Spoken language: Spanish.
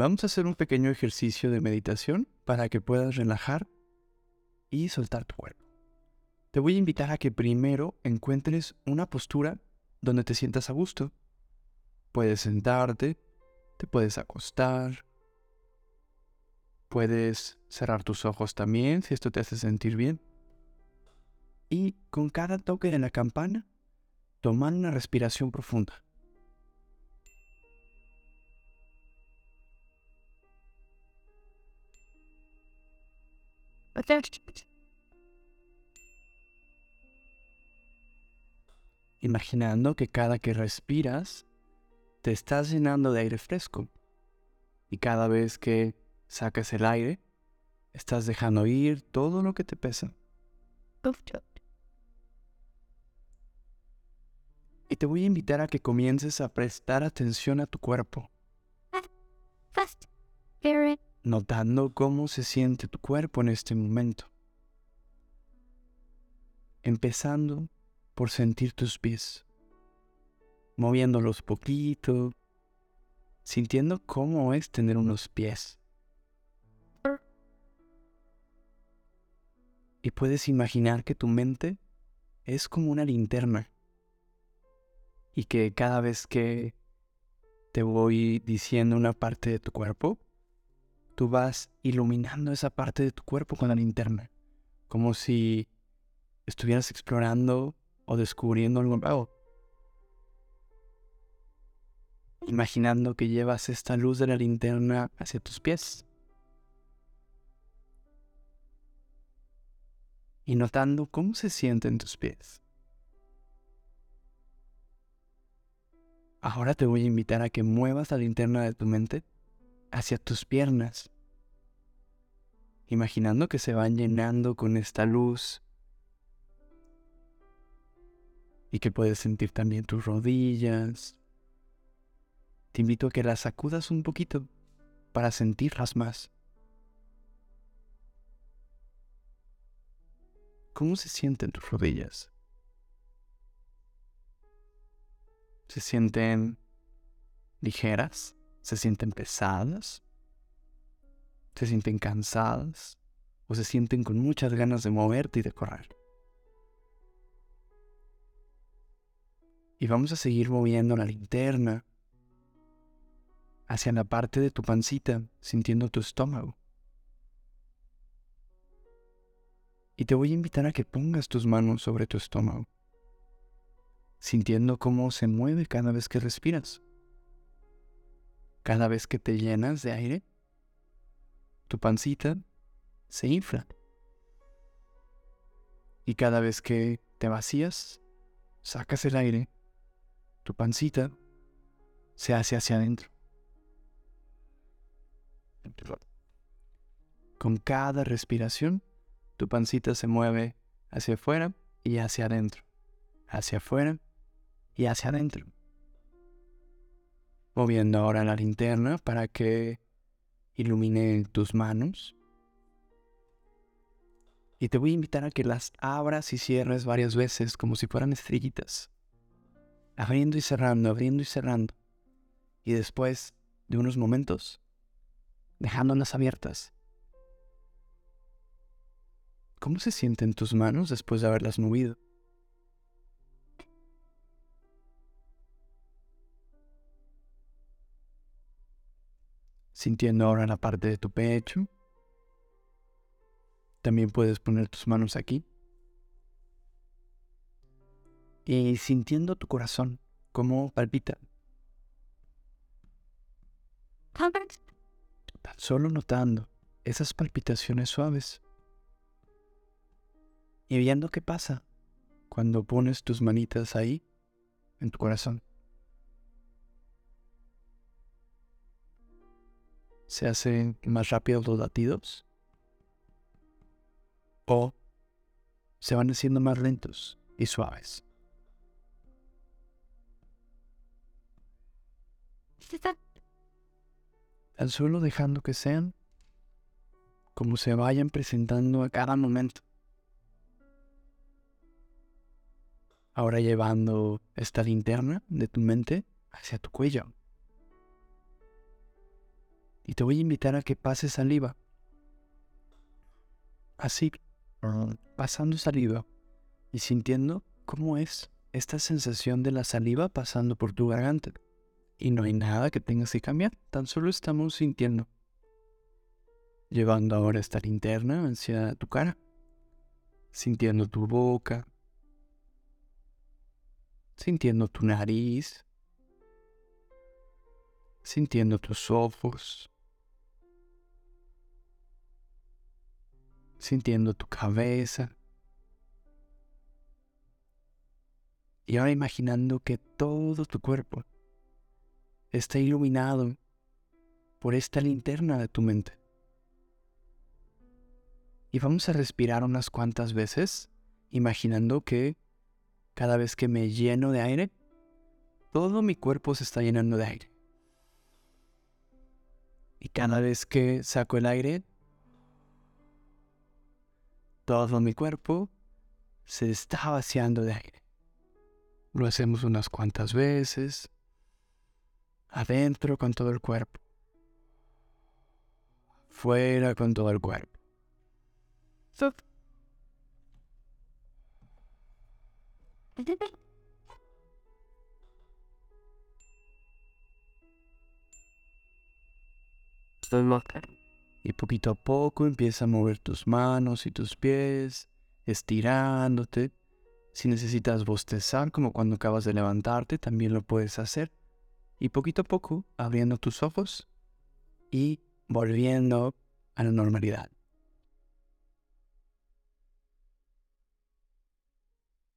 Vamos a hacer un pequeño ejercicio de meditación para que puedas relajar y soltar tu cuerpo. Te voy a invitar a que primero encuentres una postura donde te sientas a gusto. Puedes sentarte, te puedes acostar, puedes cerrar tus ojos también si esto te hace sentir bien. Y con cada toque de la campana, tomar una respiración profunda. Imaginando que cada que respiras, te estás llenando de aire fresco. Y cada vez que sacas el aire, estás dejando ir todo lo que te pesa. Y te voy a invitar a que comiences a prestar atención a tu cuerpo. Notando cómo se siente tu cuerpo en este momento. Empezando por sentir tus pies. Moviéndolos poquito. Sintiendo cómo es tener unos pies. Y puedes imaginar que tu mente es como una linterna y que cada vez que te voy diciendo una parte de tu cuerpo, tú vas iluminando esa parte de tu cuerpo con la linterna, como si estuvieras explorando o descubriendo algo. Imaginando que llevas esta luz de la linterna hacia tus pies. Y notando cómo se sienten tus pies. Ahora te voy a invitar a que muevas la linterna de tu mente hacia tus piernas, imaginando que se van llenando con esta luz y que puedes sentir también tus rodillas. Te invito a que las sacudas un poquito para sentirlas más. ¿Cómo se sienten tus rodillas? se sienten ligeras, se sienten pesadas, se sienten cansadas o se sienten con muchas ganas de moverte y de correr. Y vamos a seguir moviendo la linterna hacia la parte de tu pancita, sintiendo tu estómago. Y te voy a invitar a que pongas tus manos sobre tu estómago sintiendo cómo se mueve cada vez que respiras. Cada vez que te llenas de aire, tu pancita se infla. Y cada vez que te vacías, sacas el aire, tu pancita se hace hacia adentro. Con cada respiración, tu pancita se mueve hacia afuera y hacia adentro, hacia afuera y hacia adentro. Moviendo ahora la linterna para que ilumine tus manos. Y te voy a invitar a que las abras y cierres varias veces como si fueran estrellitas. Abriendo y cerrando, abriendo y cerrando. Y después de unos momentos, dejándolas abiertas. ¿Cómo se sienten tus manos después de haberlas movido? Sintiendo ahora la parte de tu pecho. También puedes poner tus manos aquí. Y sintiendo tu corazón, cómo palpita. Solo notando esas palpitaciones suaves. Y viendo qué pasa cuando pones tus manitas ahí en tu corazón. Se hacen más rápidos los latidos o se van haciendo más lentos y suaves. Tan solo dejando que sean como se vayan presentando a cada momento. Ahora llevando esta linterna de tu mente hacia tu cuello. Y te voy a invitar a que pases saliva. Así, pasando saliva y sintiendo cómo es esta sensación de la saliva pasando por tu garganta. Y no hay nada que tengas que cambiar, tan solo estamos sintiendo. Llevando ahora esta linterna hacia tu cara, sintiendo tu boca, sintiendo tu nariz, sintiendo tus ojos, sintiendo tu cabeza. Y ahora imaginando que todo tu cuerpo está iluminado por esta linterna de tu mente. Y vamos a respirar unas cuantas veces, imaginando que cada vez que me lleno de aire, todo mi cuerpo se está llenando de aire. Y cada vez que saco el aire, todo mi cuerpo se está vaciando de aire. Lo hacemos unas cuantas veces, adentro con todo el cuerpo, fuera con todo el cuerpo. Y poquito a poco empieza a mover tus manos y tus pies, estirándote. Si necesitas bostezar como cuando acabas de levantarte, también lo puedes hacer. Y poquito a poco abriendo tus ojos y volviendo a la normalidad.